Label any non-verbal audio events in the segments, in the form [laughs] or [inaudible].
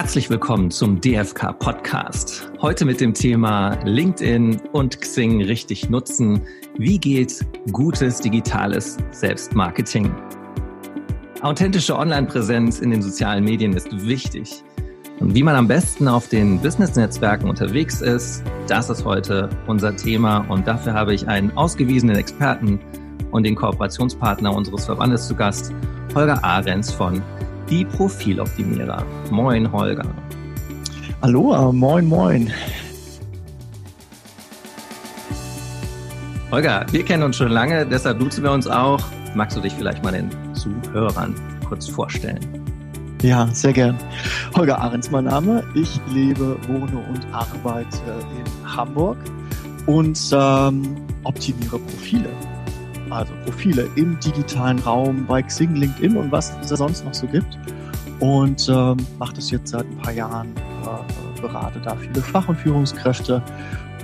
Herzlich willkommen zum DFK Podcast. Heute mit dem Thema LinkedIn und Xing richtig nutzen. Wie geht gutes digitales Selbstmarketing? Authentische Online-Präsenz in den sozialen Medien ist wichtig. Und wie man am besten auf den Business-Netzwerken unterwegs ist, das ist heute unser Thema. Und dafür habe ich einen ausgewiesenen Experten und den Kooperationspartner unseres Verbandes zu Gast, Holger Ahrens von Die Profiloptimierer. Moin, Holger. Hallo, moin, moin. Holger, wir kennen uns schon lange, deshalb duzen wir uns auch. Magst du dich vielleicht mal den Zuhörern kurz vorstellen? Ja, sehr gern. Holger Ahrens, mein Name. Ich lebe, wohne und arbeite in Hamburg und ähm, optimiere Profile also Profile im digitalen Raum bei Xing, LinkedIn und was es da sonst noch so gibt. Und ähm, mache das jetzt seit ein paar Jahren, äh, berate da viele Fach- und Führungskräfte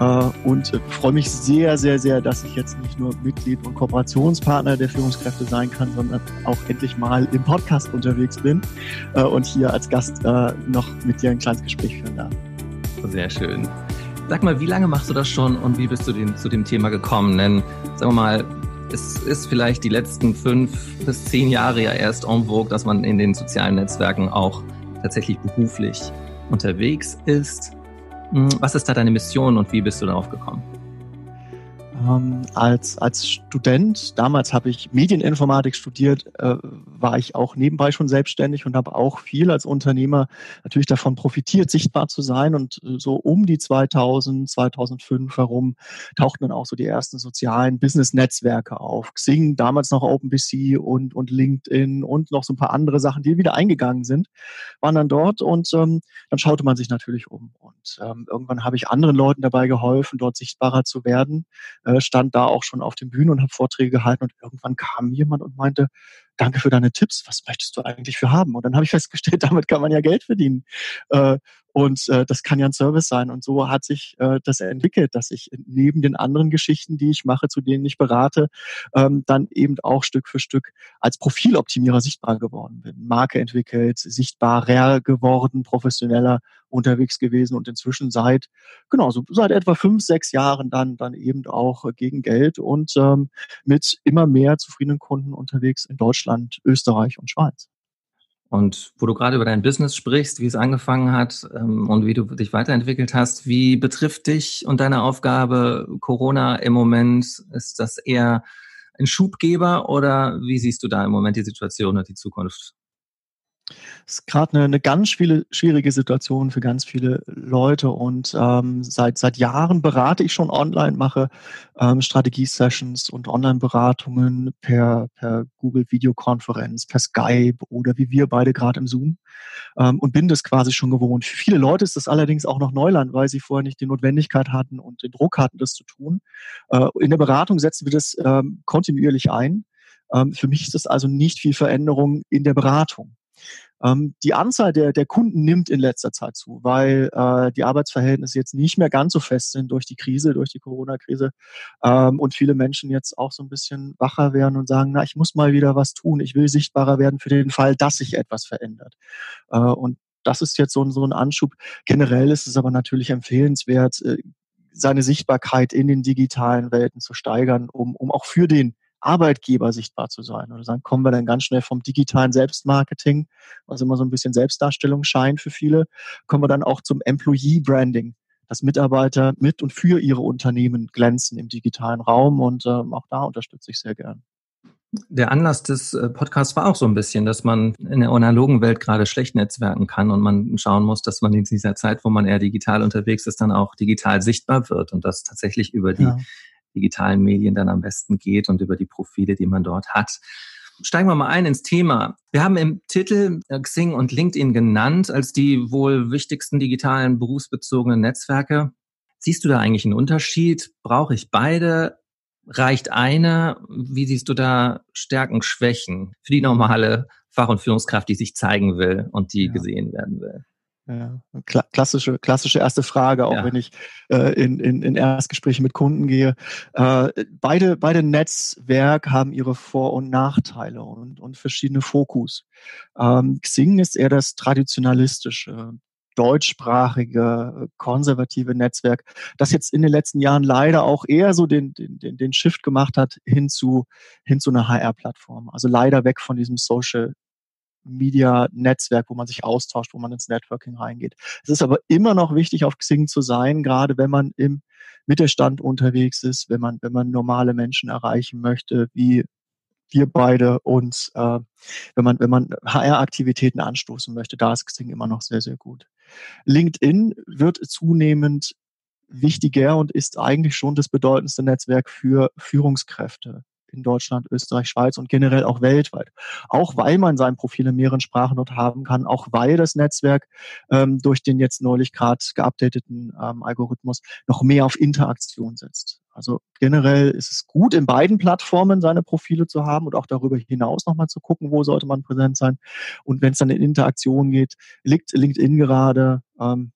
äh, und äh, freue mich sehr, sehr, sehr, dass ich jetzt nicht nur Mitglied und Kooperationspartner der Führungskräfte sein kann, sondern auch endlich mal im Podcast unterwegs bin äh, und hier als Gast äh, noch mit dir ein kleines Gespräch führen darf. Sehr schön. Sag mal, wie lange machst du das schon und wie bist du den, zu dem Thema gekommen? Denn, sagen wir mal, es ist vielleicht die letzten fünf bis zehn Jahre ja erst en vogue, dass man in den sozialen Netzwerken auch tatsächlich beruflich unterwegs ist. Hm, was ist da deine Mission und wie bist du darauf gekommen? Ähm, als, als Student, damals habe ich Medieninformatik studiert, äh, war ich auch nebenbei schon selbstständig und habe auch viel als Unternehmer natürlich davon profitiert, sichtbar zu sein. Und äh, so um die 2000, 2005 herum tauchten dann auch so die ersten sozialen Business-Netzwerke auf. Xing, damals noch OpenBC und, und LinkedIn und noch so ein paar andere Sachen, die wieder eingegangen sind, waren dann dort und ähm, dann schaute man sich natürlich um. Und ähm, irgendwann habe ich anderen Leuten dabei geholfen, dort sichtbarer zu werden äh, stand da auch schon auf den Bühnen und habe Vorträge gehalten und irgendwann kam jemand und meinte, danke für deine Tipps, was möchtest du eigentlich für haben? Und dann habe ich [laughs] festgestellt, damit kann man ja Geld verdienen. Äh, und äh, das kann ja ein Service sein. Und so hat sich äh, das entwickelt, dass ich neben den anderen Geschichten, die ich mache, zu denen ich berate, ähm, dann eben auch Stück für Stück als Profiloptimierer sichtbar geworden bin. Marke entwickelt, sichtbarer geworden, professioneller unterwegs gewesen und inzwischen seit, genau, so seit etwa fünf, sechs Jahren dann, dann eben auch gegen Geld und ähm, mit immer mehr zufriedenen Kunden unterwegs in Deutschland, Österreich und Schweiz. Und wo du gerade über dein Business sprichst, wie es angefangen hat ähm, und wie du dich weiterentwickelt hast, wie betrifft dich und deine Aufgabe Corona im Moment? Ist das eher ein Schubgeber oder wie siehst du da im Moment die Situation und die Zukunft? Es ist gerade eine, eine ganz schwierige Situation für ganz viele Leute und ähm, seit, seit Jahren berate ich schon online, mache ähm, Strategie-Sessions und Online-Beratungen per, per Google Videokonferenz, per Skype oder wie wir beide gerade im Zoom ähm, und bin das quasi schon gewohnt. Für viele Leute ist das allerdings auch noch Neuland, weil sie vorher nicht die Notwendigkeit hatten und den Druck hatten, das zu tun. Äh, in der Beratung setzen wir das ähm, kontinuierlich ein. Ähm, für mich ist das also nicht viel Veränderung in der Beratung. Ähm, die Anzahl der, der Kunden nimmt in letzter Zeit zu, weil äh, die Arbeitsverhältnisse jetzt nicht mehr ganz so fest sind durch die Krise, durch die Corona-Krise ähm, und viele Menschen jetzt auch so ein bisschen wacher werden und sagen, na, ich muss mal wieder was tun, ich will sichtbarer werden für den Fall, dass sich etwas verändert. Äh, und das ist jetzt so ein, so ein Anschub. Generell ist es aber natürlich empfehlenswert, äh, seine Sichtbarkeit in den digitalen Welten zu steigern, um, um auch für den Arbeitgeber sichtbar zu sein. Oder dann kommen wir dann ganz schnell vom digitalen Selbstmarketing, was immer so ein bisschen Selbstdarstellung scheint für viele, kommen wir dann auch zum Employee Branding, dass Mitarbeiter mit und für ihre Unternehmen glänzen im digitalen Raum und ähm, auch da unterstütze ich sehr gern. Der Anlass des äh, Podcasts war auch so ein bisschen, dass man in der analogen Welt gerade schlecht netzwerken kann und man schauen muss, dass man in dieser Zeit, wo man eher digital unterwegs ist, dann auch digital sichtbar wird und das tatsächlich über die ja digitalen Medien dann am besten geht und über die Profile, die man dort hat. Steigen wir mal ein ins Thema. Wir haben im Titel äh, Xing und LinkedIn genannt als die wohl wichtigsten digitalen berufsbezogenen Netzwerke. Siehst du da eigentlich einen Unterschied? Brauche ich beide? Reicht eine? Wie siehst du da Stärken, Schwächen für die normale Fach- und Führungskraft, die sich zeigen will und die ja. gesehen werden will? Ja, klassische, klassische erste Frage, auch ja. wenn ich äh, in, in, in Erstgespräche mit Kunden gehe. Äh, beide, beide Netzwerke haben ihre Vor- und Nachteile und, und verschiedene Fokus. Ähm, Xing ist eher das traditionalistische, deutschsprachige, konservative Netzwerk, das jetzt in den letzten Jahren leider auch eher so den, den, den Shift gemacht hat hin zu, hin zu einer HR-Plattform. Also leider weg von diesem Social Media-Netzwerk, wo man sich austauscht, wo man ins Networking reingeht. Es ist aber immer noch wichtig, auf Xing zu sein, gerade wenn man im Mittelstand unterwegs ist, wenn man, wenn man normale Menschen erreichen möchte, wie wir beide und äh, wenn man, wenn man HR-Aktivitäten anstoßen möchte, da ist Xing immer noch sehr, sehr gut. LinkedIn wird zunehmend wichtiger und ist eigentlich schon das bedeutendste Netzwerk für Führungskräfte in Deutschland, Österreich, Schweiz und generell auch weltweit. Auch weil man sein Profil in mehreren Sprachen dort haben kann, auch weil das Netzwerk ähm, durch den jetzt neulich gerade geupdateten ähm, Algorithmus noch mehr auf Interaktion setzt. Also generell ist es gut, in beiden Plattformen seine Profile zu haben und auch darüber hinaus nochmal zu gucken, wo sollte man präsent sein. Und wenn es dann in Interaktion geht, liegt LinkedIn gerade ähm,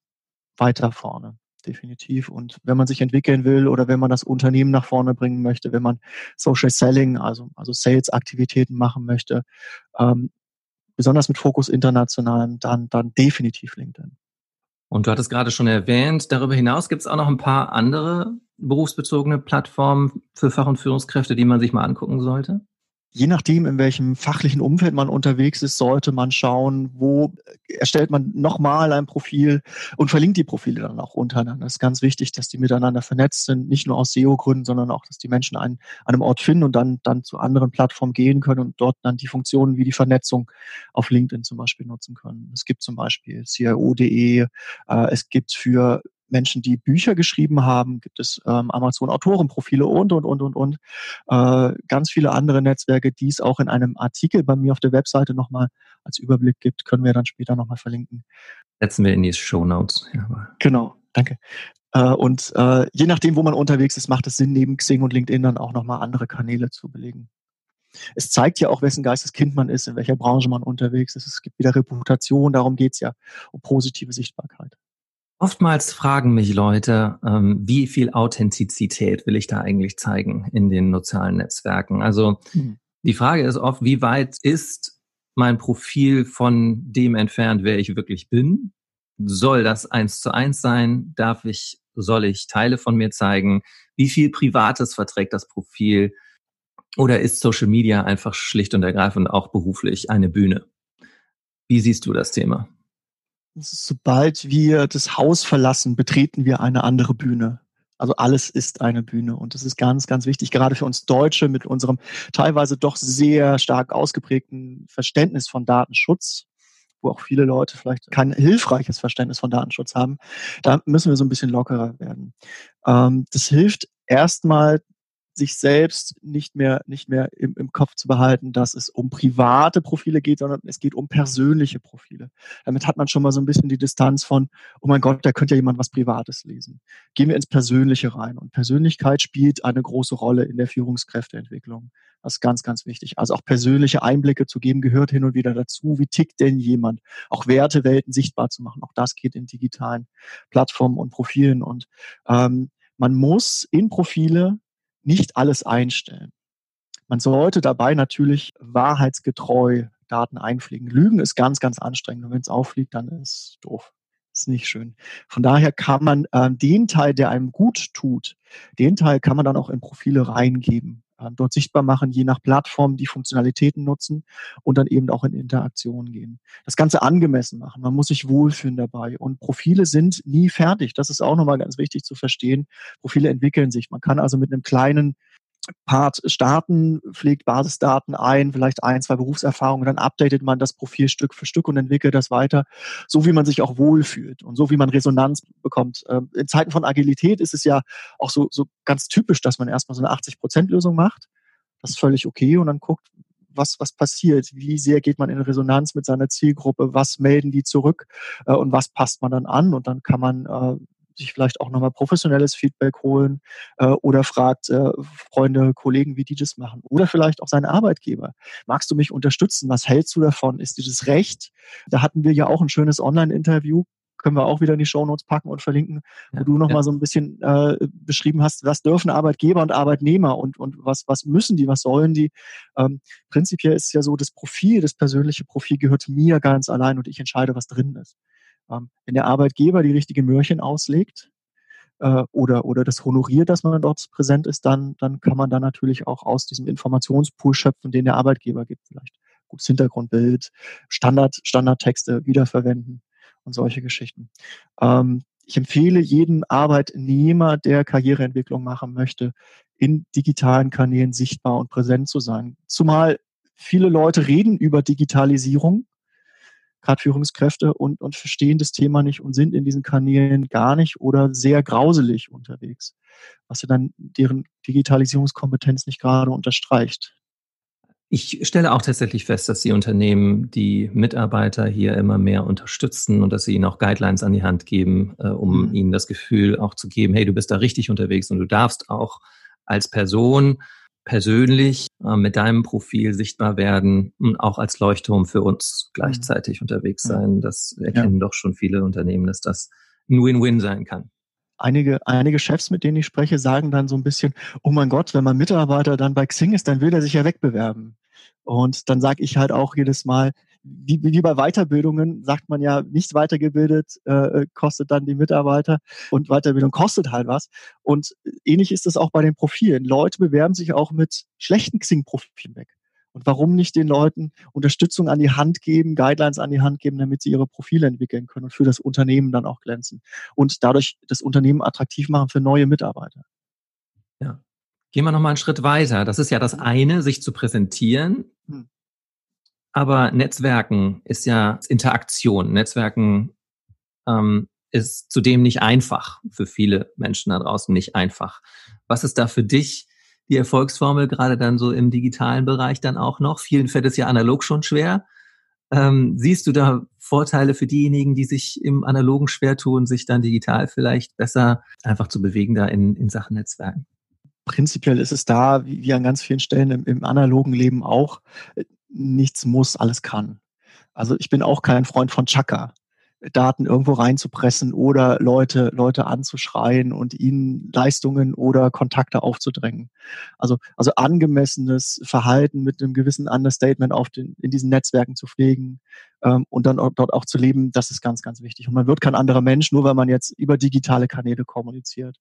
weiter vorne definitiv. Und wenn man sich entwickeln will oder wenn man das Unternehmen nach vorne bringen möchte, wenn man Social Selling, also, also Sales-Aktivitäten machen möchte, ähm, besonders mit Fokus international, dann, dann definitiv LinkedIn. Und du hattest gerade schon erwähnt, darüber hinaus gibt es auch noch ein paar andere berufsbezogene Plattformen für Fach- und Führungskräfte, die man sich mal angucken sollte? Je nachdem, in welchem fachlichen Umfeld man unterwegs ist, sollte man schauen, wo erstellt man nochmal ein Profil und verlinkt die Profile dann auch untereinander. Es ist ganz wichtig, dass die miteinander vernetzt sind, nicht nur aus SEO-Gründen, sondern auch, dass die Menschen einen, an einem Ort finden und dann, dann zu anderen Plattformen gehen können und dort dann die Funktionen wie die Vernetzung auf LinkedIn zum Beispiel nutzen können. Es gibt zum Beispiel CIO.de, äh, es gibt für Menschen, die Bücher geschrieben haben, gibt es ähm, Amazon-Autorenprofile und, und, und, und, und. Äh, ganz viele andere Netzwerke, die es auch in einem Artikel bei mir auf der Webseite nochmal als Überblick gibt, können wir dann später nochmal verlinken. Setzen wir in die Show Notes. Ja. Genau, danke. Äh, und äh, je nachdem, wo man unterwegs ist, macht es Sinn, neben Xing und LinkedIn dann auch nochmal andere Kanäle zu belegen. Es zeigt ja auch, wessen Geisteskind man ist, in welcher Branche man unterwegs ist. Es gibt wieder Reputation, darum geht's ja, um positive Sichtbarkeit. Oftmals fragen mich Leute, ähm, wie viel Authentizität will ich da eigentlich zeigen in den sozialen Netzwerken? Also mhm. die Frage ist oft, wie weit ist mein Profil von dem entfernt, wer ich wirklich bin? Soll das eins zu eins sein? Darf ich, soll ich Teile von mir zeigen? Wie viel Privates verträgt das Profil? Oder ist Social Media einfach schlicht und ergreifend auch beruflich eine Bühne? Wie siehst du das Thema? Sobald wir das Haus verlassen, betreten wir eine andere Bühne. Also alles ist eine Bühne und das ist ganz, ganz wichtig, gerade für uns Deutsche mit unserem teilweise doch sehr stark ausgeprägten Verständnis von Datenschutz, wo auch viele Leute vielleicht kein hilfreiches Verständnis von Datenschutz haben. Da müssen wir so ein bisschen lockerer werden. Ähm, das hilft erstmal sich selbst nicht mehr, nicht mehr im, im Kopf zu behalten, dass es um private Profile geht, sondern es geht um persönliche Profile. Damit hat man schon mal so ein bisschen die Distanz von, oh mein Gott, da könnte ja jemand was Privates lesen. Gehen wir ins Persönliche rein. Und Persönlichkeit spielt eine große Rolle in der Führungskräfteentwicklung. Das ist ganz, ganz wichtig. Also auch persönliche Einblicke zu geben, gehört hin und wieder dazu. Wie tickt denn jemand? Auch Wertewelten sichtbar zu machen. Auch das geht in digitalen Plattformen und Profilen. Und ähm, man muss in Profile nicht alles einstellen. Man sollte dabei natürlich wahrheitsgetreu Daten einpflegen. Lügen ist ganz, ganz anstrengend. Und wenn es auffliegt, dann ist es doof. Ist nicht schön. Von daher kann man äh, den Teil, der einem gut tut, den Teil kann man dann auch in Profile reingeben. Äh, dort sichtbar machen, je nach Plattform die Funktionalitäten nutzen und dann eben auch in Interaktion gehen. Das Ganze angemessen machen. Man muss sich wohlfühlen dabei. Und Profile sind nie fertig. Das ist auch nochmal ganz wichtig zu verstehen. Profile entwickeln sich. Man kann also mit einem kleinen Part starten, pflegt Basisdaten ein, vielleicht ein, zwei Berufserfahrungen, dann updatet man das Profil Stück für Stück und entwickelt das weiter, so wie man sich auch wohlfühlt und so wie man Resonanz bekommt. Ähm, in Zeiten von Agilität ist es ja auch so, so ganz typisch, dass man erstmal so eine 80-Prozent-Lösung macht. Das ist völlig okay und dann guckt, was, was passiert, wie sehr geht man in Resonanz mit seiner Zielgruppe, was melden die zurück? Äh, und was passt man dann an? Und dann kann man äh, sich vielleicht auch nochmal professionelles Feedback holen äh, oder fragt äh, Freunde, Kollegen, wie die das machen. Oder vielleicht auch seinen Arbeitgeber. Magst du mich unterstützen? Was hältst du davon? Ist dir das recht? Da hatten wir ja auch ein schönes Online-Interview können wir auch wieder in die Shownotes packen und verlinken, ja, wo du nochmal ja. so ein bisschen äh, beschrieben hast, was dürfen Arbeitgeber und Arbeitnehmer und, und was, was müssen die, was sollen die. Ähm, prinzipiell ist es ja so, das Profil, das persönliche Profil gehört mir ganz allein und ich entscheide, was drin ist. Ähm, wenn der Arbeitgeber die richtige Mörchen auslegt, äh, oder, oder das honoriert, dass man dort präsent ist, dann, dann kann man dann natürlich auch aus diesem Informationspool schöpfen, den der Arbeitgeber gibt. Vielleicht gutes Hintergrundbild, Standard, Standardtexte wiederverwenden und solche Geschichten. Ähm, ich empfehle jedem Arbeitnehmer, der Karriereentwicklung machen möchte, in digitalen Kanälen sichtbar und präsent zu sein. Zumal viele Leute reden über Digitalisierung, gerade Führungskräfte, und, und verstehen das Thema nicht und sind in diesen Kanälen gar nicht oder sehr grauselig unterwegs, was ja dann deren Digitalisierungskompetenz nicht gerade unterstreicht. Ich stelle auch tatsächlich fest, dass die Unternehmen die Mitarbeiter hier immer mehr unterstützen und dass sie ihnen auch Guidelines an die Hand geben, äh, um mhm. ihnen das Gefühl auch zu geben, hey, du bist da richtig unterwegs und du darfst auch als Person persönlich äh, mit deinem Profil sichtbar werden und auch als Leuchtturm für uns gleichzeitig mhm. unterwegs sein. Das erkennen ja. doch schon viele Unternehmen, dass das ein Win-Win sein kann einige, einige Chefs, mit denen ich spreche, sagen dann so ein bisschen, oh mein Gott, wenn mein Mitarbeiter dann bei Xing ist, dann will er sich ja wegbewerben. Und dann sage ich halt auch jedes Mal, wie, wie bei Weiterbildungen sagt man ja, nicht weitergebildet äh, kostet dann die Mitarbeiter und Weiterbildung kostet halt was. Und ähnlich ist es auch bei den Profilen. Leute bewerben sich auch mit schlechten Xing-Profilen weg. Und warum nicht den Leuten Unterstützung an die Hand geben, Guidelines an die Hand geben, damit sie ihre Profile entwickeln können und für das Unternehmen dann auch glänzen und dadurch das Unternehmen attraktiv machen für neue Mitarbeiter. Ja. Gehen wir nochmal einen Schritt weiter. Das ist ja das eine, sich zu präsentieren. Hm. Aber Netzwerken ist ja Interaktion. Netzwerken ähm, ist zudem nicht einfach, für viele Menschen da draußen nicht einfach. Was ist da für dich die Erfolgsformel, gerade dann so im digitalen Bereich dann auch noch. Vielen fällt es ja analog schon schwer. Ähm, siehst du da Vorteile für diejenigen, die sich im Analogen schwer tun, sich dann digital vielleicht besser einfach zu bewegen da in, in Sachen Netzwerken? Prinzipiell ist es da, wie, an ganz vielen Stellen im, im analogen Leben auch, äh, nichts muss, alles kann. Also ich bin auch kein Freund von Chaka. Daten irgendwo reinzupressen oder Leute, Leute anzuschreien und ihnen Leistungen oder Kontakte aufzudrängen. Also, also angemessenes Verhalten mit einem gewissen Understatement auf den, in diesen Netzwerken zu pflegen ähm, und dann auch, dort auch zu leben, das ist ganz, ganz wichtig. Und man wird kein anderer Mensch, nur weil man jetzt über digitale Kanäle kommuniziert.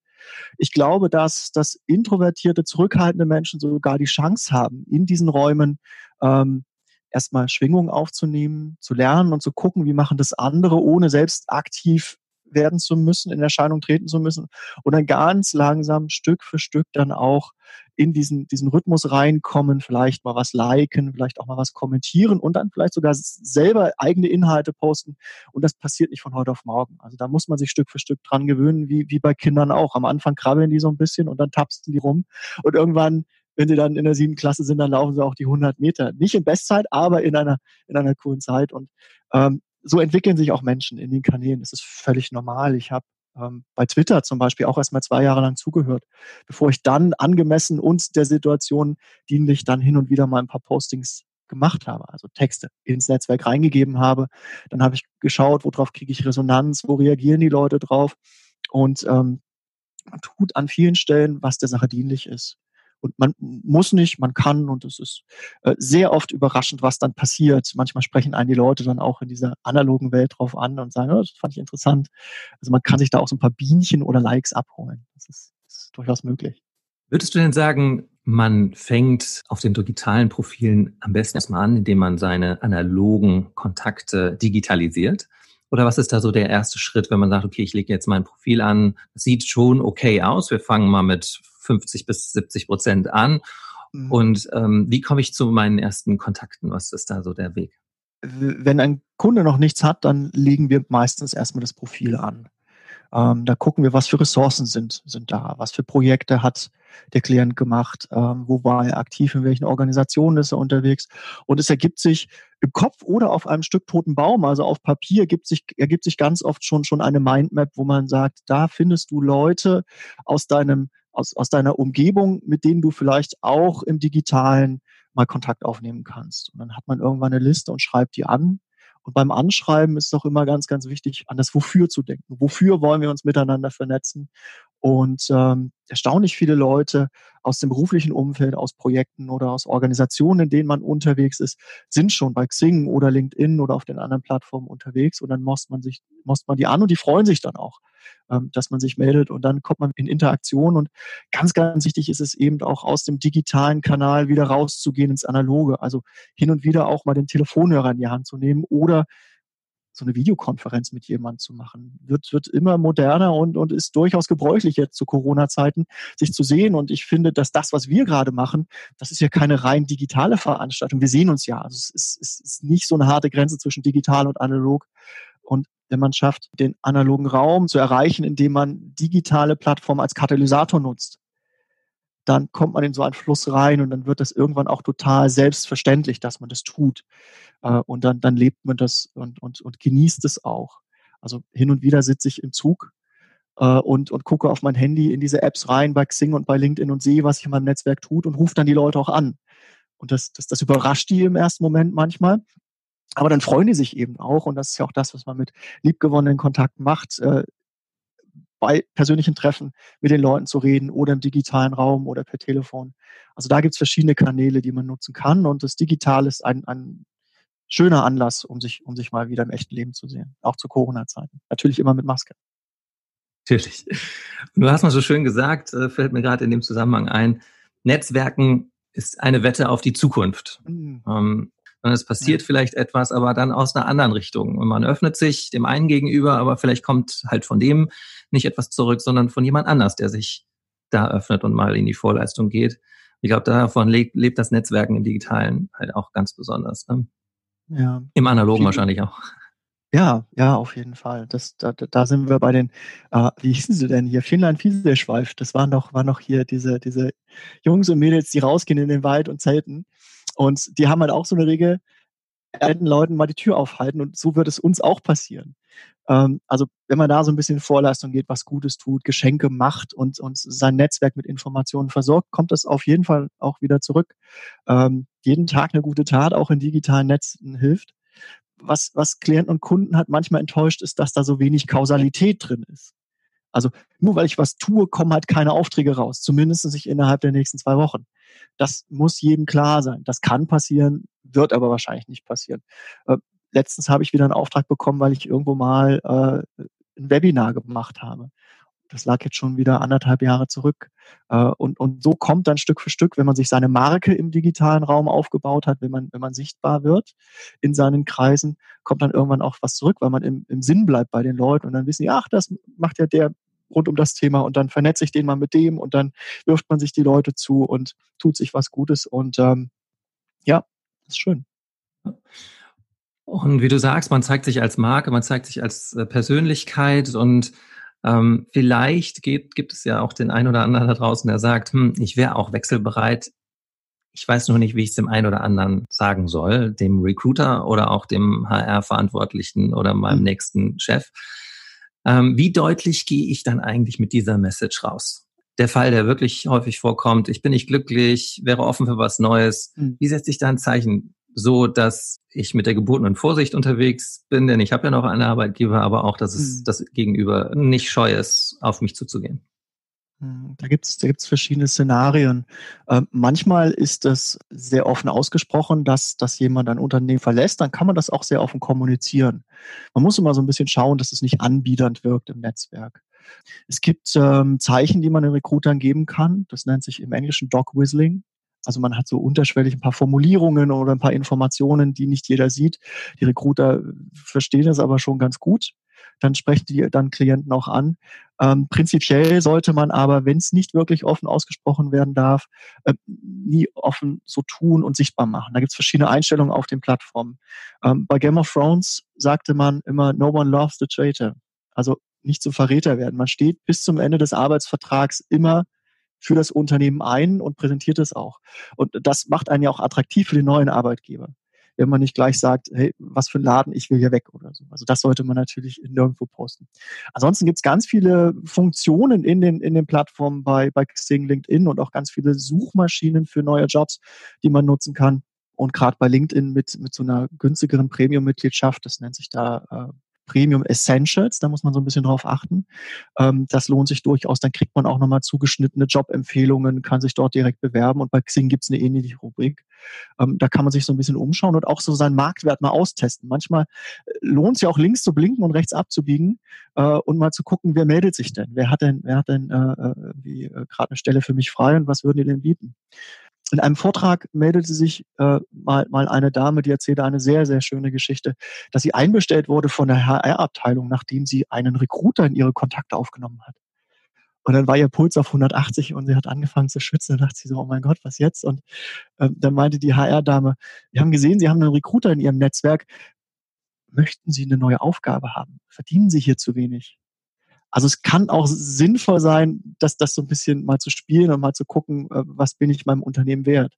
Ich glaube, dass, dass introvertierte, zurückhaltende Menschen sogar die Chance haben, in diesen Räumen ähm, erstmal Schwingung aufzunehmen, zu lernen und zu gucken, wie machen das andere, ohne selbst aktiv werden zu müssen, in Erscheinung treten zu müssen und dann ganz langsam Stück für Stück dann auch in diesen, diesen Rhythmus reinkommen, vielleicht mal was liken, vielleicht auch mal was kommentieren und dann vielleicht sogar selber eigene Inhalte posten. Und das passiert nicht von heute auf morgen. Also da muss man sich Stück für Stück dran gewöhnen, wie, wie bei Kindern auch. Am Anfang krabbeln die so ein bisschen und dann tapsen die rum und irgendwann wenn sie dann in der siebten Klasse sind, dann laufen sie auch die 100 Meter. Nicht in Bestzeit, aber in einer, in einer coolen Zeit. Und ähm, so entwickeln sich auch Menschen in den Kanälen. Das ist völlig normal. Ich habe ähm, bei Twitter zum Beispiel auch erst mal zwei Jahre lang zugehört, bevor ich dann angemessen uns der Situation dienlich dann hin und wieder mal ein paar Postings gemacht habe, also Texte ins Netzwerk reingegeben habe. Dann habe ich geschaut, worauf kriege ich Resonanz, wo reagieren die Leute drauf und ähm, man tut an vielen Stellen, was der Sache dienlich ist. Und man muss nicht, man kann und es ist äh, sehr oft überraschend, was dann passiert. Manchmal sprechen einen die Leute dann auch in dieser analogen Welt drauf an und sagen, oh, das fand ich interessant. Also man kann sich da auch so ein paar Bienchen oder Likes abholen. Das ist, das ist durchaus möglich. Würdest du denn sagen, man fängt auf den digitalen Profilen am besten erstmal an, indem man seine analogen Kontakte digitalisiert? Oder was ist da so der erste Schritt, wenn man sagt, okay, ich lege jetzt mein Profil an, sieht schon okay aus, wir fangen mal mit 50 bis 70 Prozent an. Mhm. Und ähm, wie komme ich zu meinen ersten Kontakten? Was ist da so der Weg? Wenn ein Kunde noch nichts hat, dann legen wir meistens erstmal das Profil an. Ähm, da gucken wir, was für Ressourcen sind, sind da, was für Projekte hat der Klient gemacht, ähm, wo war er aktiv, in welchen Organisationen ist er unterwegs. Und es ergibt sich im Kopf oder auf einem Stück toten Baum, also auf Papier, gibt sich, ergibt sich ganz oft schon, schon eine Mindmap, wo man sagt, da findest du Leute aus deinem aus, aus deiner Umgebung, mit denen du vielleicht auch im digitalen mal Kontakt aufnehmen kannst. Und dann hat man irgendwann eine Liste und schreibt die an Und beim Anschreiben ist auch immer ganz, ganz wichtig, an das Wofür zu denken. Wofür wollen wir uns miteinander vernetzen? Und ähm, erstaunlich viele Leute aus dem beruflichen Umfeld, aus Projekten oder aus Organisationen, in denen man unterwegs ist, sind schon bei Xing oder LinkedIn oder auf den anderen Plattformen unterwegs. Und dann muss man sich, muss man die an und die freuen sich dann auch, ähm, dass man sich meldet und dann kommt man in Interaktion. Und ganz, ganz wichtig ist es eben auch aus dem digitalen Kanal wieder rauszugehen ins Analoge. Also hin und wieder auch mal den Telefonhörer in die Hand zu nehmen oder so eine Videokonferenz mit jemandem zu machen. Wird, wird immer moderner und, und ist durchaus gebräuchlich jetzt zu Corona-Zeiten, sich zu sehen. Und ich finde, dass das, was wir gerade machen, das ist ja keine rein digitale Veranstaltung. Wir sehen uns ja. Also es ist, es ist nicht so eine harte Grenze zwischen digital und analog. Und wenn man schafft, den analogen Raum zu erreichen, indem man digitale Plattformen als Katalysator nutzt, dann kommt man in so einen Fluss rein und dann wird das irgendwann auch total selbstverständlich, dass man das tut. Äh, und dann, dann lebt man das und, und, und genießt es auch. Also hin und wieder sitze ich im Zug äh, und, und gucke auf mein Handy in diese Apps rein bei Xing und bei LinkedIn und sehe, was sich in meinem Netzwerk tut und rufe dann die Leute auch an. Und das, das, das überrascht die im ersten Moment manchmal. Aber dann freuen die sich eben auch, und das ist ja auch das, was man mit liebgewonnenen Kontakten macht, äh, bei persönlichen Treffen mit den Leuten zu reden oder im digitalen Raum oder per Telefon. Also da gibt es verschiedene Kanäle, die man nutzen kann und das Digital ist ein, ein schöner Anlass, um sich, um sich mal wieder im echten Leben zu sehen, auch zu Corona-Zeiten. Natürlich immer mit Maske. Natürlich. Du hast mal so schön gesagt, äh, fällt mir gerade in dem Zusammenhang ein, Netzwerken ist eine Wette auf die Zukunft. Mhm. Ähm, es passiert ja. vielleicht etwas, aber dann aus einer anderen Richtung. Und man öffnet sich dem einen gegenüber, aber vielleicht kommt halt von dem nicht etwas zurück, sondern von jemand anders, der sich da öffnet und mal in die Vorleistung geht. Ich glaube, davon lebt, lebt das Netzwerken im Digitalen halt auch ganz besonders. Ne? Ja. Im Analogen wahrscheinlich auch. Ja, ja, auf jeden Fall. Das, da, da sind wir bei den, äh, wie hießen sie denn hier? Finnland Fieselschweif. Das waren doch, waren doch hier diese, diese Jungs und Mädels, die rausgehen in den Wald und zelten. Und die haben halt auch so eine Regel, alten Leuten mal die Tür aufhalten und so wird es uns auch passieren. Ähm, also wenn man da so ein bisschen Vorleistung geht, was Gutes tut, Geschenke macht und, und sein Netzwerk mit Informationen versorgt, kommt das auf jeden Fall auch wieder zurück. Ähm, jeden Tag eine gute Tat, auch in digitalen Netzen hilft. Was, was Klienten und Kunden hat manchmal enttäuscht, ist, dass da so wenig Kausalität drin ist. Also nur weil ich was tue, kommen halt keine Aufträge raus, zumindest nicht innerhalb der nächsten zwei Wochen. Das muss jedem klar sein. Das kann passieren, wird aber wahrscheinlich nicht passieren. Äh, letztens habe ich wieder einen Auftrag bekommen, weil ich irgendwo mal äh, ein Webinar gemacht habe. Das lag jetzt schon wieder anderthalb Jahre zurück. Äh, und, und so kommt dann Stück für Stück, wenn man sich seine Marke im digitalen Raum aufgebaut hat, wenn man, wenn man sichtbar wird in seinen Kreisen, kommt dann irgendwann auch was zurück, weil man im, im Sinn bleibt bei den Leuten und dann wissen die, ach, das macht ja der rund um das Thema und dann vernetze ich den mal mit dem und dann wirft man sich die Leute zu und tut sich was Gutes und ähm, ja, ist schön. Und wie du sagst, man zeigt sich als Marke, man zeigt sich als äh, Persönlichkeit und ähm, vielleicht geht, gibt es ja auch den einen oder anderen da draußen, der sagt, hm, ich wäre auch wechselbereit. Ich weiß nur nicht, wie ich es dem einen oder anderen sagen soll, dem Recruiter oder auch dem HR-Verantwortlichen oder meinem hm. nächsten Chef. Ähm, wie deutlich gehe ich dann eigentlich mit dieser Message raus? Der Fall, der wirklich häufig vorkommt, ich bin nicht glücklich, wäre offen für was Neues. Hm. Wie setze ich da ein Zeichen? so, dass ich mit der gebotenen Vorsicht unterwegs bin, denn ich habe ja noch einen Arbeitgeber, aber auch, dass es mhm. das Gegenüber nicht scheu ist, auf mich zuzugehen. Hm, da gibt's da gibt's verschiedene Szenarien. Ähm, manchmal ist das sehr offen ausgesprochen, dass, dass jemand ein Unternehmen verlässt, dann kann man das auch sehr offen kommunizieren. Man muss immer so ein bisschen schauen, dass es nicht anbiedernd wirkt im Netzwerk. Es gibt ähm, Zeichen, die man den Recruitern geben kann. Das nennt sich im Englischen Dog Whistling. Also man hat so unterschwellig ein paar Formulierungen oder ein paar Informationen, die nicht jeder sieht. Die Recruiter verstehen das aber schon ganz gut. Dann sprechen die dann Klienten auch an. Ähm, prinzipiell sollte man aber, wenn es nicht wirklich offen ausgesprochen werden darf, äh, nie offen so tun und sichtbar machen. Da gibt es verschiedene Einstellungen auf den Plattformen. Ähm, bei Game of Thrones sagte man immer, no one loves the traitor. Also nicht zum Verräter werden. Man steht bis zum Ende des Arbeitsvertrags immer für das Unternehmen ein und präsentiert es auch. Und das macht einen ja auch attraktiv für den neuen Arbeitgeber. Wenn man nicht gleich sagt, hey, was für ein Laden, ich will hier weg oder so. Also das sollte man natürlich nirgendwo posten. Ansonsten gibt es ganz viele Funktionen in den, in den Plattformen bei, bei Xing, LinkedIn und auch ganz viele Suchmaschinen für neue Jobs, die man nutzen kann und gerade bei LinkedIn mit, mit so einer günstigeren Premium-Mitgliedschaft, das nennt sich da äh, Premium Essentials, da muss man so ein bisschen drauf achten. Ähm, das lohnt sich durchaus. Dann kriegt man auch nochmal zugeschnittene Jobempfehlungen, kann sich dort direkt bewerben und bei Xing gibt's eine ähnliche Rubrik. Ähm, da kann man sich so ein bisschen umschauen und auch so seinen Marktwert mal austesten. Manchmal äh, lohnt es ja auch links zu blinken und rechts abzubiegen äh, und mal zu gucken, wer meldet sich denn? Wer hat denn, wer hat denn äh, äh, äh gerade eine Stelle für mich frei und was würden die denn bieten? In einem Vortrag meldete sich äh, mal, mal eine Dame, die erzählte eine sehr, sehr schöne Geschichte, dass sie einbestellt wurde von der HR-Abteilung, nachdem sie einen Recruiter in ihre Kontakte aufgenommen hat. Und dann war ihr Puls auf 180 und sie hat angefangen zu schützen. Dann dachte sie so, oh mein Gott, was jetzt? Und ähm, dann meinte die HR-Dame, wir haben gesehen, Sie haben einen Recruiter in Ihrem Netzwerk. Möchten Sie eine neue Aufgabe haben? Verdienen Sie hier zu wenig? Also es kann auch sinnvoll sein, dass das so ein bisschen mal zu spielen und mal zu gucken, äh, was bin ich meinem Unternehmen wert.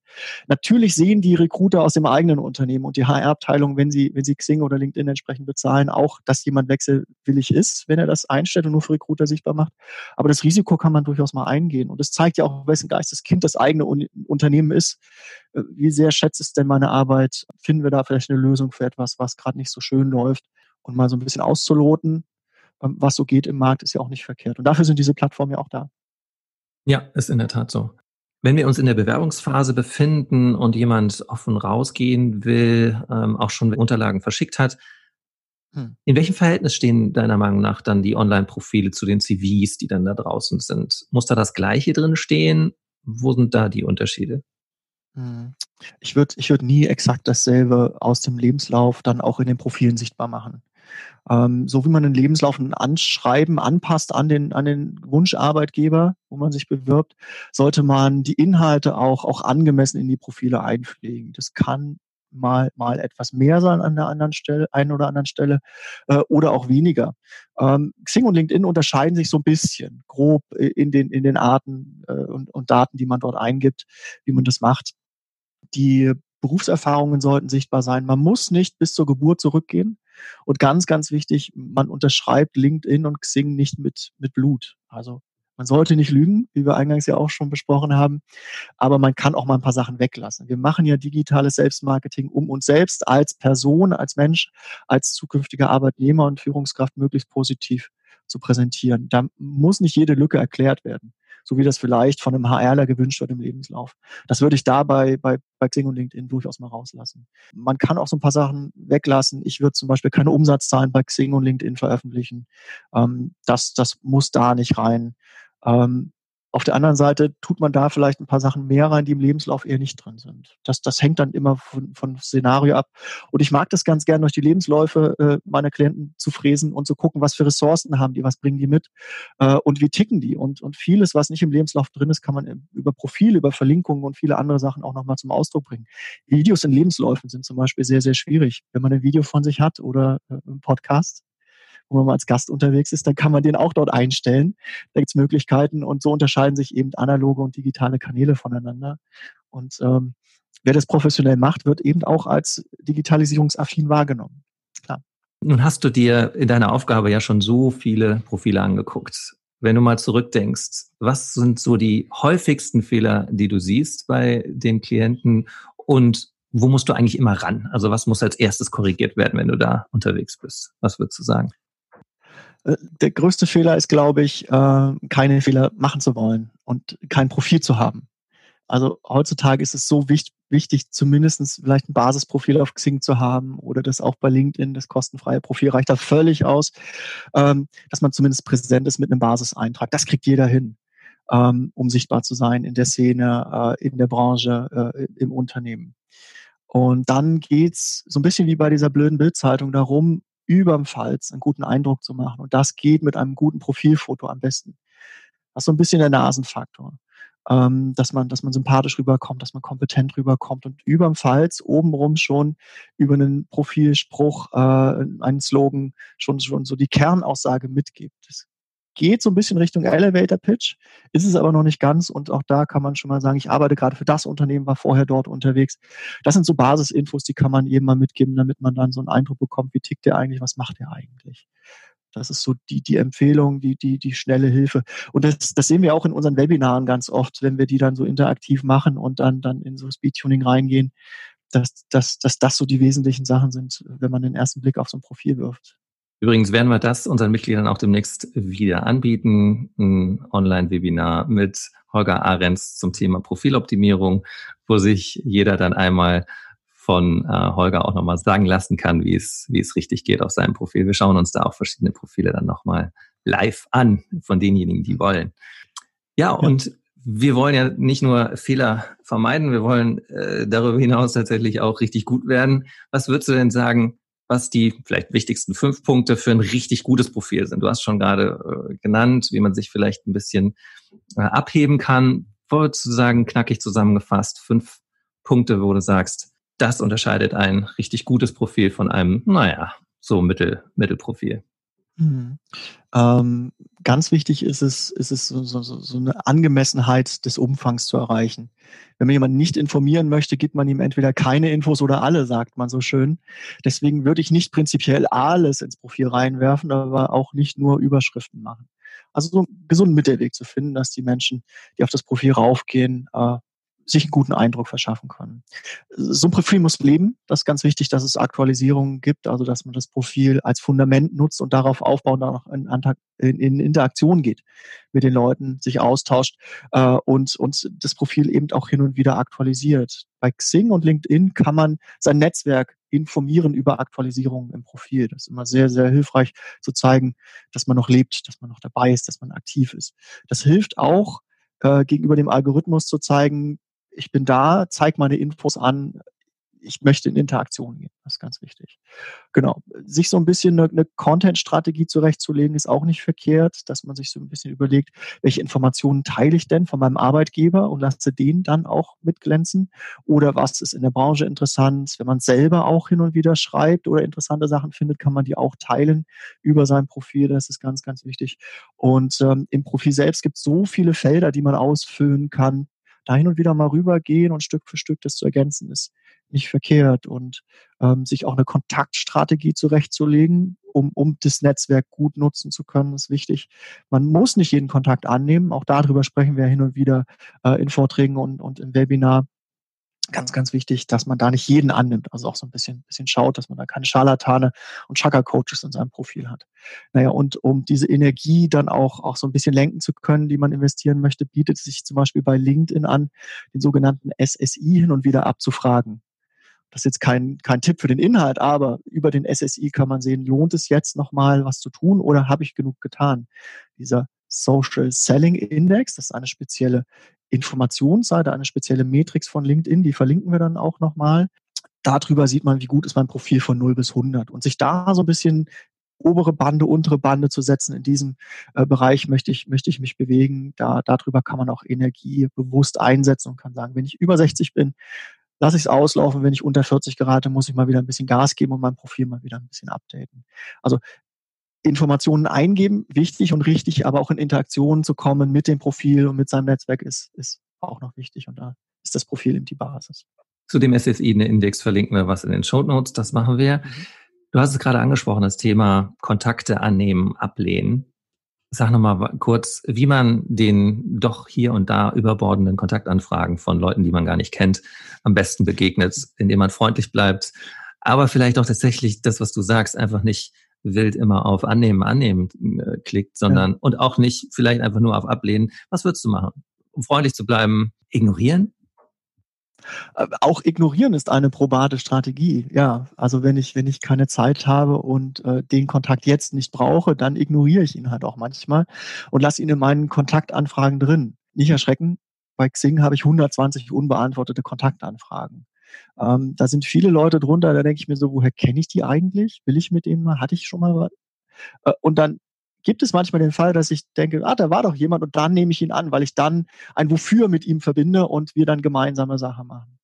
Natürlich sehen die Recruiter aus dem eigenen Unternehmen und die HR-Abteilung, wenn sie, wenn sie Xing oder LinkedIn entsprechend bezahlen, auch, dass jemand wechselwillig ist, wenn er das einstellt und nur für Recruiter sichtbar macht. Aber das Risiko kann man durchaus mal eingehen. Und es zeigt ja auch, wessen Geisteskind das eigene Unternehmen ist. Äh, wie sehr schätzt es denn meine Arbeit? Finden wir da vielleicht eine Lösung für etwas, was gerade nicht so schön läuft? Und mal so ein bisschen auszuloten, was so geht im Markt, ist ja auch nicht verkehrt. Und dafür sind diese Plattformen ja auch da. Ja, ist in der Tat so. Wenn wir uns in der Bewerbungsphase befinden und jemand offen rausgehen will, ähm, auch schon Unterlagen verschickt hat, hm. in welchem Verhältnis stehen deiner Meinung nach dann die Online-Profile zu den CVs, die dann da draußen sind? Muss da das Gleiche drin stehen? Wo sind da die Unterschiede? Hm. Ich würde ich würd nie exakt dasselbe aus dem Lebenslauf dann auch in den Profilen sichtbar machen. Ähm, so wie man einen Lebenslauf, Anschreiben anpasst an den, an den Wunscharbeitgeber, wo man sich bewirbt, sollte man die Inhalte auch, auch angemessen in die Profile einpflegen. Das kann mal, mal etwas mehr sein an der anderen Stelle, einen oder anderen Stelle, äh, oder auch weniger. Ähm, Xing und LinkedIn unterscheiden sich so ein bisschen grob in den, in den Arten äh, und, und Daten, die man dort eingibt, wie man das macht. Die Berufserfahrungen sollten sichtbar sein. Man muss nicht bis zur Geburt zurückgehen. Und ganz, ganz wichtig, man unterschreibt LinkedIn und Xing nicht mit, mit Blut. Also man sollte nicht lügen, wie wir eingangs ja auch schon besprochen haben, aber man kann auch mal ein paar Sachen weglassen. Wir machen ja digitales Selbstmarketing, um uns selbst als Person, als Mensch, als zukünftiger Arbeitnehmer und Führungskraft möglichst positiv zu präsentieren. Da muss nicht jede Lücke erklärt werden so wie das vielleicht von einem HRler gewünscht wird im Lebenslauf. Das würde ich da bei, bei, bei Xing und LinkedIn durchaus mal rauslassen. Man kann auch so ein paar Sachen weglassen. Ich würde zum Beispiel keine Umsatzzahlen bei Xing und LinkedIn veröffentlichen. Ähm, das, das muss da nicht rein. Ähm, auf der anderen Seite tut man da vielleicht ein paar Sachen mehr rein, die im Lebenslauf eher nicht drin sind. Das, das hängt dann immer von, von Szenario ab. Und ich mag das ganz gern, durch die Lebensläufe äh, meiner Klienten zu fräsen und zu gucken, was für Ressourcen haben die, was bringen die mit äh, und wie ticken die. Und, und vieles, was nicht im Lebenslauf drin ist, kann man über Profil, über Verlinkungen und viele andere Sachen auch nochmal zum Ausdruck bringen. Videos in Lebensläufen sind zum Beispiel sehr, sehr schwierig. Wenn man ein Video von sich hat oder äh, ein Podcast, wo man als Gast unterwegs ist, dann kann man den auch dort einstellen. Da gibt es Möglichkeiten und so unterscheiden sich eben analoge und digitale Kanäle voneinander. Und ähm, wer das professionell macht, wird eben auch als digitalisierungsaffin wahrgenommen. Klar. Nun hast du dir in deiner Aufgabe ja schon so viele Profile angeguckt. Wenn du mal zurückdenkst, was sind so die häufigsten Fehler, die du siehst bei den Klienten und wo musst du eigentlich immer ran? Also was muss als erstes korrigiert werden, wenn du da unterwegs bist? Was würdest du sagen? Äh, der größte Fehler ist, glaube ich, äh, keine Fehler machen zu wollen und kein Profil zu haben. Also heutzutage ist es so wichtig, wichtig zumindest vielleicht ein Basisprofil auf Xing zu haben oder das auch bei LinkedIn, das kostenfreie Profil reicht da völlig aus, ähm, dass man zumindest präsent ist mit einem Basiseintrag. Das kriegt jeder hin, ähm, um sichtbar zu sein in der Szene, äh, in der Branche, im Unternehmen. Und dann geht's so ein bisschen wie bei dieser blöden Bildzeitung darum, übermfalls einen guten Eindruck zu machen. Und das geht mit einem guten Profilfoto am besten. Das ist so ein bisschen der Nasenfaktor. Ähm, dass man, dass man sympathisch rüberkommt, dass man kompetent rüberkommt und übermfalls obenrum schon über einen Profilspruch, äh, einen Slogan schon, schon so die Kernaussage mitgibt. Das geht so ein bisschen Richtung Elevator Pitch, ist es aber noch nicht ganz. Und auch da kann man schon mal sagen, ich arbeite gerade für das Unternehmen, war vorher dort unterwegs. Das sind so Basisinfos, die kann man eben mal mitgeben, damit man dann so einen Eindruck bekommt, wie tickt der eigentlich, was macht der eigentlich. Das ist so die, die Empfehlung, die, die, die schnelle Hilfe. Und das, das sehen wir auch in unseren Webinaren ganz oft, wenn wir die dann so interaktiv machen und dann, dann in so Speedtuning reingehen dass, dass, dass das so die wesentlichen Sachen sind, wenn man den ersten Blick auf so ein Profil wirft. Übrigens werden wir das unseren Mitgliedern auch demnächst wieder anbieten. Ein Online-Webinar mit Holger Ahrens zum Thema Profiloptimierung, wo sich jeder dann einmal von äh, Holger auch nochmal sagen lassen kann, wie es, wie es richtig geht auf seinem Profil. Wir schauen uns da auch verschiedene Profile dann nochmal live an von denjenigen, die wollen. Ja, und wir wollen ja nicht nur Fehler vermeiden, wir wollen äh, darüber hinaus tatsächlich auch richtig gut werden. Was würdest du denn sagen, was die vielleicht wichtigsten fünf Punkte für ein richtig gutes Profil sind? Du hast schon gerade äh, genannt, wie man sich vielleicht ein bisschen äh, abheben kann. Würdest du sagen, knackig zusammengefasst, fünf Punkte, wo du sagst, das unterscheidet ein richtig gutes Profil von einem, naja, so Mittel, Mittelprofil. Mhm. Ähm, ganz wichtig ist es, ist es so, so, so eine Angemessenheit des Umfangs zu erreichen. Wenn man jemanden nicht informieren möchte, gibt man ihm entweder keine Infos oder alle, sagt man so schön. Deswegen würde ich nicht prinzipiell alles ins Profil reinwerfen, aber auch nicht nur Überschriften machen. Also so einen gesunden Mittelweg zu finden, dass die Menschen, die auf das Profil raufgehen, äh, sich einen guten Eindruck verschaffen können. So ein Profil muss leben. Das ist ganz wichtig, dass es Aktualisierungen gibt, also dass man das Profil als Fundament nutzt und darauf aufbauen, auch in, in Interaktion geht mit den Leuten, sich austauscht äh, und, und das Profil eben auch hin und wieder aktualisiert. Bei Xing und LinkedIn kann man sein Netzwerk informieren über Aktualisierungen im Profil. Das ist immer sehr, sehr hilfreich zu zeigen, dass man noch lebt, dass man noch dabei ist, dass man aktiv ist. Das hilft auch, äh, gegenüber dem Algorithmus zu zeigen, ich bin da, zeig meine Infos an, ich möchte in Interaktion gehen. Das ist ganz wichtig. Genau. Sich so ein bisschen eine, eine Content-Strategie zurechtzulegen, ist auch nicht verkehrt, dass man sich so ein bisschen überlegt, welche Informationen teile ich denn von meinem Arbeitgeber und lasse den dann auch mitglänzen? Oder was ist in der Branche interessant? Wenn man selber auch hin und wieder schreibt oder interessante Sachen findet, kann man die auch teilen über sein Profil. Das ist ganz, ganz wichtig. Und ähm, im Profil selbst gibt es so viele Felder, die man ausfüllen kann da hin und wieder mal rübergehen und Stück für Stück das zu ergänzen, ist nicht verkehrt. Und ähm, sich auch eine Kontaktstrategie zurechtzulegen, um, um das Netzwerk gut nutzen zu können, ist wichtig. Man muss nicht jeden Kontakt annehmen. Auch darüber sprechen wir hin und wieder äh, in Vorträgen und, und im Webinar ganz, ganz wichtig, dass man da nicht jeden annimmt. Also auch so ein bisschen, bisschen schaut, dass man da keine Scharlatane und Chakra-Coaches in seinem Profil hat. Naja, und um diese Energie dann auch, auch so ein bisschen lenken zu können, die man investieren möchte, bietet es sich zum Beispiel bei LinkedIn an, den sogenannten SSI hin und wieder abzufragen. Das ist jetzt kein, kein Tipp für den Inhalt, aber über den SSI kann man sehen, lohnt es jetzt nochmal was zu tun oder habe ich genug getan? Dieser Social Selling Index, das ist eine spezielle Informationsseite, eine spezielle Matrix von LinkedIn, die verlinken wir dann auch nochmal. Darüber sieht man, wie gut ist mein Profil von 0 bis 100. Und sich da so ein bisschen obere Bande, untere Bande zu setzen, in diesem äh, Bereich möchte ich, möchte ich mich bewegen. Da, darüber kann man auch Energie bewusst einsetzen und kann sagen, wenn ich über 60 bin, lasse ich es auslaufen. Wenn ich unter 40 gerate, muss ich mal wieder ein bisschen Gas geben und mein Profil mal wieder ein bisschen updaten. Also Informationen eingeben, wichtig und richtig, aber auch in Interaktion zu kommen mit dem Profil und mit seinem Netzwerk ist, ist auch noch wichtig und da ist das Profil eben die Basis. Zu dem SSI-Index verlinken wir was in den Show Notes, das machen wir. Mhm. Du hast es gerade angesprochen, das Thema Kontakte annehmen, ablehnen. Sag nochmal kurz, wie man den doch hier und da überbordenden Kontaktanfragen von Leuten, die man gar nicht kennt, am besten begegnet, indem man freundlich bleibt, aber vielleicht auch tatsächlich das, was du sagst, einfach nicht wild immer auf Annehmen, Annehmen äh, klickt, sondern ja. und auch nicht vielleicht einfach nur auf Ablehnen. Was würdest du machen? Um freundlich zu bleiben, ignorieren? Äh, auch ignorieren ist eine probate Strategie. Ja, also wenn ich wenn ich keine Zeit habe und äh, den Kontakt jetzt nicht brauche, dann ignoriere ich ihn halt auch manchmal und lasse ihn in meinen Kontaktanfragen drin. Nicht erschrecken. Bei Xing habe ich 120 unbeantwortete Kontaktanfragen. Ähm, da sind viele Leute drunter, da denke ich mir so, woher kenne ich die eigentlich? Will ich mit denen mal? Hatte ich schon mal was? Äh, und dann gibt es manchmal den Fall, dass ich denke, ah, da war doch jemand und dann nehme ich ihn an, weil ich dann ein Wofür mit ihm verbinde und wir dann gemeinsame Sachen machen.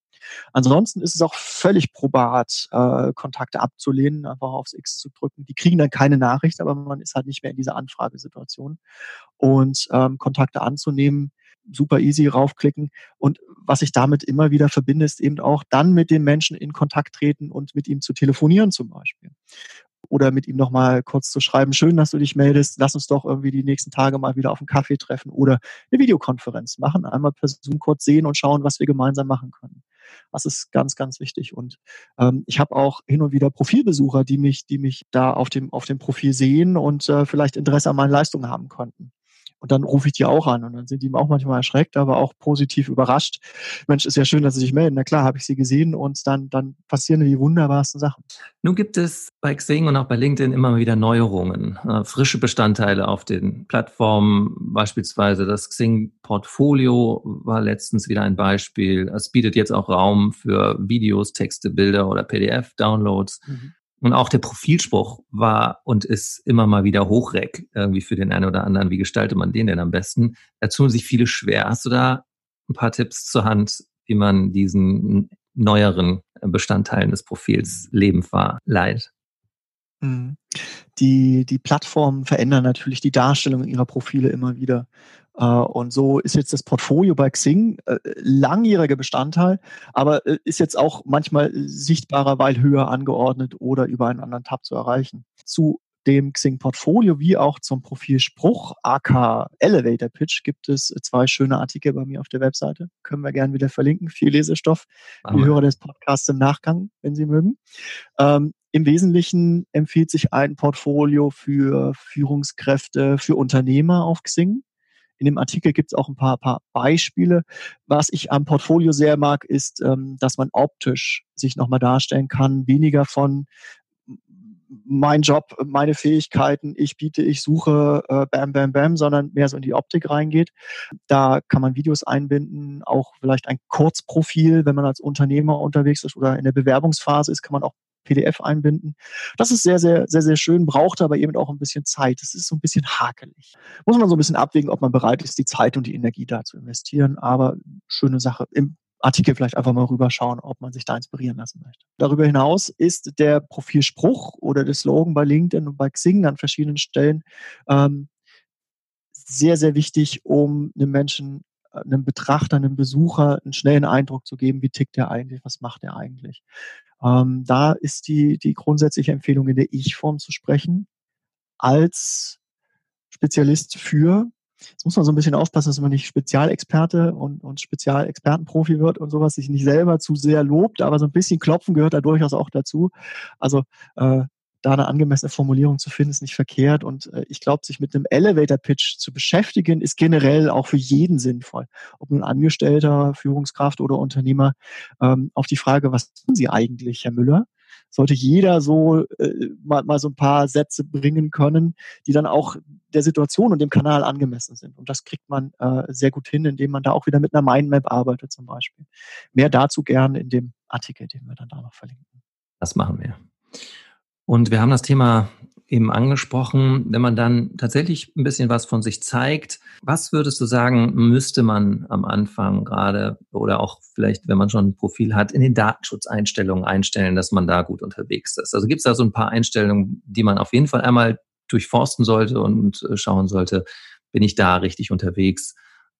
Ansonsten ist es auch völlig probat, äh, Kontakte abzulehnen, einfach aufs X zu drücken. Die kriegen dann keine Nachricht, aber man ist halt nicht mehr in dieser Anfragesituation. Und ähm, Kontakte anzunehmen, super easy raufklicken. Und was ich damit immer wieder verbinde, ist eben auch dann mit dem Menschen in Kontakt treten und mit ihm zu telefonieren zum Beispiel. Oder mit ihm nochmal kurz zu schreiben, schön, dass du dich meldest, lass uns doch irgendwie die nächsten Tage mal wieder auf einen Kaffee treffen oder eine Videokonferenz machen, einmal per Zoom kurz sehen und schauen, was wir gemeinsam machen können. Das ist ganz, ganz wichtig. Und ähm, ich habe auch hin und wieder Profilbesucher, die mich, die mich da auf dem, auf dem Profil sehen und äh, vielleicht Interesse an meinen Leistungen haben konnten. Und dann rufe ich die auch an und dann sind die auch manchmal erschreckt, aber auch positiv überrascht. Mensch, ist ja schön, dass sie sich melden. Na klar, habe ich sie gesehen und dann, dann passieren die wunderbarsten Sachen. Nun gibt es bei Xing und auch bei LinkedIn immer wieder Neuerungen, äh, frische Bestandteile auf den Plattformen, beispielsweise das Xing-Portfolio war letztens wieder ein Beispiel. Es bietet jetzt auch Raum für Videos, Texte, Bilder oder PDF-Downloads. Mhm. Und auch der Profilspruch war und ist immer mal wieder hochreck, irgendwie für den einen oder anderen. Wie gestaltet man den denn am besten? Da tun sich viele schwer. Hast du da ein paar Tipps zur Hand, wie man diesen neueren Bestandteilen des Profils Leben verleiht? Mhm. Die, die Plattformen verändern natürlich die Darstellung ihrer Profile immer wieder. Äh, und so ist jetzt das Portfolio bei Xing äh, langjähriger Bestandteil, aber äh, ist jetzt auch manchmal sichtbarer, weil höher angeordnet oder über einen anderen Tab zu erreichen. Zu dem Xing Portfolio wie auch zum Profil Spruch, AK Elevator Pitch, gibt es zwei schöne Artikel bei mir auf der Webseite. Können wir gerne wieder verlinken. Viel Lesestoff. Die Hörer des Podcasts im Nachgang, wenn Sie mögen. Ähm, Im Wesentlichen empfiehlt sich ein Portfolio für Führungskräfte, für Unternehmer auf Xing. In dem Artikel gibt es auch ein paar, paar Beispiele. Was ich am Portfolio sehr mag, ist, ähm, dass man optisch sich nochmal darstellen kann, weniger von mein Job, meine Fähigkeiten, ich biete, ich suche, äh, bam, bam, bam, sondern mehr so in die Optik reingeht. Da kann man Videos einbinden, auch vielleicht ein Kurzprofil, wenn man als Unternehmer unterwegs ist oder in der Bewerbungsphase ist, kann man auch PDF einbinden. Das ist sehr, sehr, sehr, sehr schön, braucht aber eben auch ein bisschen Zeit. Es ist so ein bisschen hakelig. Muss man so ein bisschen abwägen, ob man bereit ist, die Zeit und die Energie da zu investieren. Aber schöne Sache. Im Artikel vielleicht einfach mal rüberschauen, ob man sich da inspirieren lassen möchte. Darüber hinaus ist der Profilspruch oder der Slogan bei LinkedIn und bei Xing an verschiedenen Stellen ähm, sehr, sehr wichtig, um einem Menschen, einem Betrachter, einem Besucher einen schnellen Eindruck zu geben, wie tickt der eigentlich, was macht er eigentlich. Ähm, da ist die, die grundsätzliche Empfehlung, in der Ich-Form zu sprechen, als Spezialist für. Jetzt muss man so ein bisschen aufpassen, dass man nicht Spezialexperte und, und Spezialexpertenprofi wird und sowas, sich nicht selber zu sehr lobt, aber so ein bisschen klopfen gehört da durchaus auch dazu. Also äh, da eine angemessene Formulierung zu finden, ist nicht verkehrt. Und äh, ich glaube, sich mit einem Elevator-Pitch zu beschäftigen, ist generell auch für jeden sinnvoll. Ob nun Angestellter, Führungskraft oder Unternehmer, ähm, auf die Frage, was tun Sie eigentlich, Herr Müller? Sollte jeder so äh, mal, mal so ein paar Sätze bringen können, die dann auch der Situation und dem Kanal angemessen sind. Und das kriegt man äh, sehr gut hin, indem man da auch wieder mit einer Mindmap arbeitet zum Beispiel. Mehr dazu gerne in dem Artikel, den wir dann da noch verlinken. Das machen wir. Und wir haben das Thema eben angesprochen, wenn man dann tatsächlich ein bisschen was von sich zeigt, was würdest du sagen, müsste man am Anfang gerade oder auch vielleicht, wenn man schon ein Profil hat, in den Datenschutzeinstellungen einstellen, dass man da gut unterwegs ist? Also gibt es da so ein paar Einstellungen, die man auf jeden Fall einmal durchforsten sollte und äh, schauen sollte, bin ich da richtig unterwegs?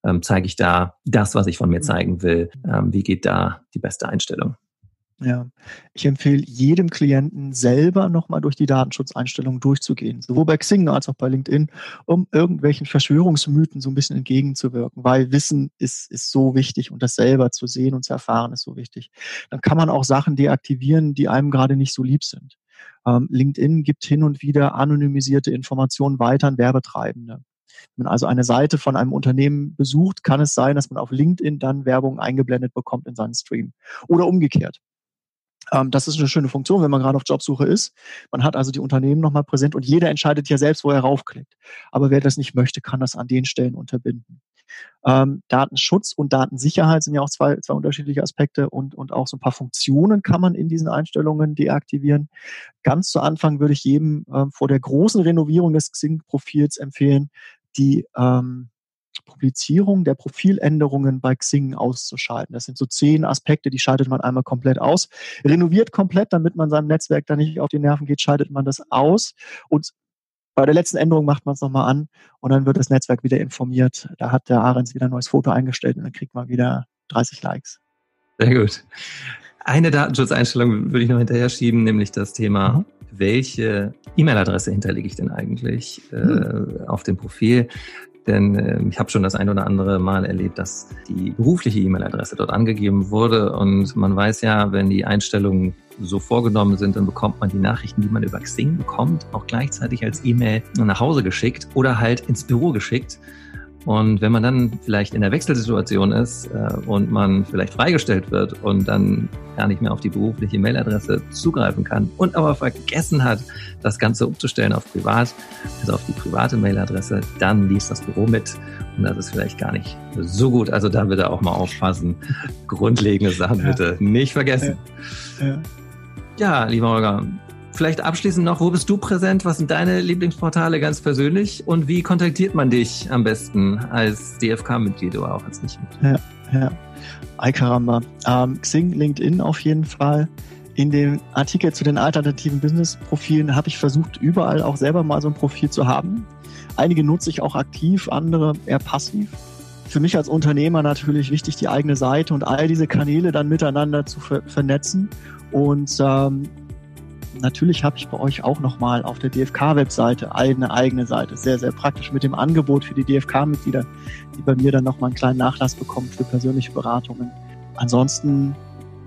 Ähm, zeige ich da das, was ich von mir mhm. zeigen will? Ähm, wie geht da die beste Einstellung? Ja, ich empfehle jedem Klienten selber nochmal durch die Datenschutzeinstellungen durchzugehen, sowohl bei Xing als auch bei LinkedIn, um irgendwelchen Verschwörungsmythen so ein bisschen entgegenzuwirken, weil Wissen ist, ist so wichtig und das selber zu sehen und zu erfahren ist so wichtig. Dann kann man auch Sachen deaktivieren, die einem gerade nicht so lieb sind. Ähm, LinkedIn gibt hin und wieder anonymisierte Informationen weiter an Werbetreibende. Wenn man also eine Seite von einem Unternehmen besucht, kann es sein, dass man auf LinkedIn dann Werbung eingeblendet bekommt in seinen Stream. Oder umgekehrt. Ähm, das ist eine schöne Funktion, wenn man gerade auf Jobsuche ist. Man hat also die Unternehmen nochmal präsent und jeder entscheidet ja selbst, wo er raufklickt. Aber wer das nicht möchte, kann das an den Stellen unterbinden. Ähm, Datenschutz und Datensicherheit sind ja auch zwei, zwei unterschiedliche Aspekte und, und auch so ein paar Funktionen kann man in diesen Einstellungen deaktivieren. Ganz zu Anfang würde ich jedem ähm, vor der großen Renovierung des Xing-Profils empfehlen, die ähm, Publizierung der Profiländerungen bei Xing auszuschalten. Das sind so zehn Aspekte, die schaltet man einmal komplett aus. Renoviert komplett, damit man seinem Netzwerk da nicht auf die Nerven geht, schaltet man das aus und bei der letzten Änderung macht man es nochmal an und dann wird das Netzwerk wieder informiert. Da hat der Ahrens wieder ein neues Foto eingestellt und dann kriegt man wieder 30 Likes. Sehr gut. Eine Datenschutzeinstellung würde ich noch hinterher schieben, nämlich das Thema, mhm. welche E-Mail-Adresse hinterlege ich denn eigentlich äh, mhm. auf dem Profil? Denn äh, ich habe schon das ein oder andere Mal erlebt, dass die berufliche E-Mail-Adresse dort angegeben wurde. Und man weiß ja, wenn die Einstellungen so vorgenommen sind, dann bekommt man die Nachrichten, die man über Xing bekommt, auch gleichzeitig als E-Mail nach Hause geschickt oder halt ins Büro geschickt. Und wenn man dann vielleicht in der Wechselsituation ist äh, und man vielleicht freigestellt wird und dann gar nicht mehr auf die berufliche Mailadresse zugreifen kann und aber vergessen hat, das Ganze umzustellen auf privat, also auf die private Mailadresse, dann liest das Büro mit und das ist vielleicht gar nicht so gut. Also da bitte auch mal aufpassen. Grundlegende Sachen bitte nicht vergessen. Ja, ja. ja lieber Holger, Vielleicht abschließend noch, wo bist du präsent? Was sind deine Lieblingsportale ganz persönlich? Und wie kontaktiert man dich am besten als DFK-Mitglied oder auch als Nicht-Mitglied? Ja, ja. Ay caramba. Ähm, Xing, LinkedIn auf jeden Fall. In dem Artikel zu den alternativen Business-Profilen habe ich versucht, überall auch selber mal so ein Profil zu haben. Einige nutze ich auch aktiv, andere eher passiv. Für mich als Unternehmer natürlich wichtig, die eigene Seite und all diese Kanäle dann miteinander zu ver vernetzen. Und ähm, Natürlich habe ich bei euch auch nochmal auf der DFK-Webseite eine eigene Seite. Sehr, sehr praktisch mit dem Angebot für die DFK-Mitglieder, die bei mir dann nochmal einen kleinen Nachlass bekommen für persönliche Beratungen. Ansonsten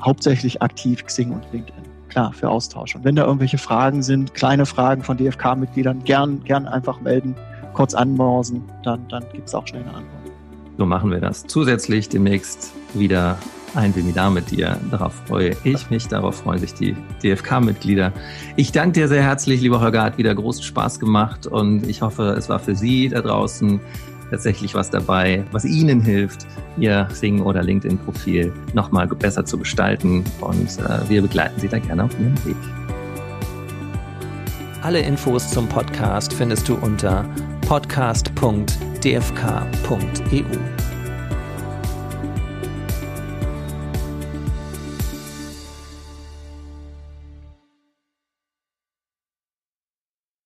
hauptsächlich aktiv Xing und LinkedIn. Klar, für Austausch. Und wenn da irgendwelche Fragen sind, kleine Fragen von DFK-Mitgliedern, gern, gern einfach melden, kurz anmorsen, dann, dann gibt es auch schnell eine Antwort. So machen wir das. Zusätzlich demnächst wieder ein Webinar mit dir. Darauf freue ich mich, darauf freuen sich die DFK-Mitglieder. Ich danke dir sehr herzlich, lieber Holger, hat wieder großen Spaß gemacht und ich hoffe, es war für Sie da draußen tatsächlich was dabei, was Ihnen hilft, Ihr Sing- oder LinkedIn-Profil nochmal besser zu gestalten und äh, wir begleiten Sie da gerne auf Ihrem Weg. Alle Infos zum Podcast findest du unter podcast.dfk.eu.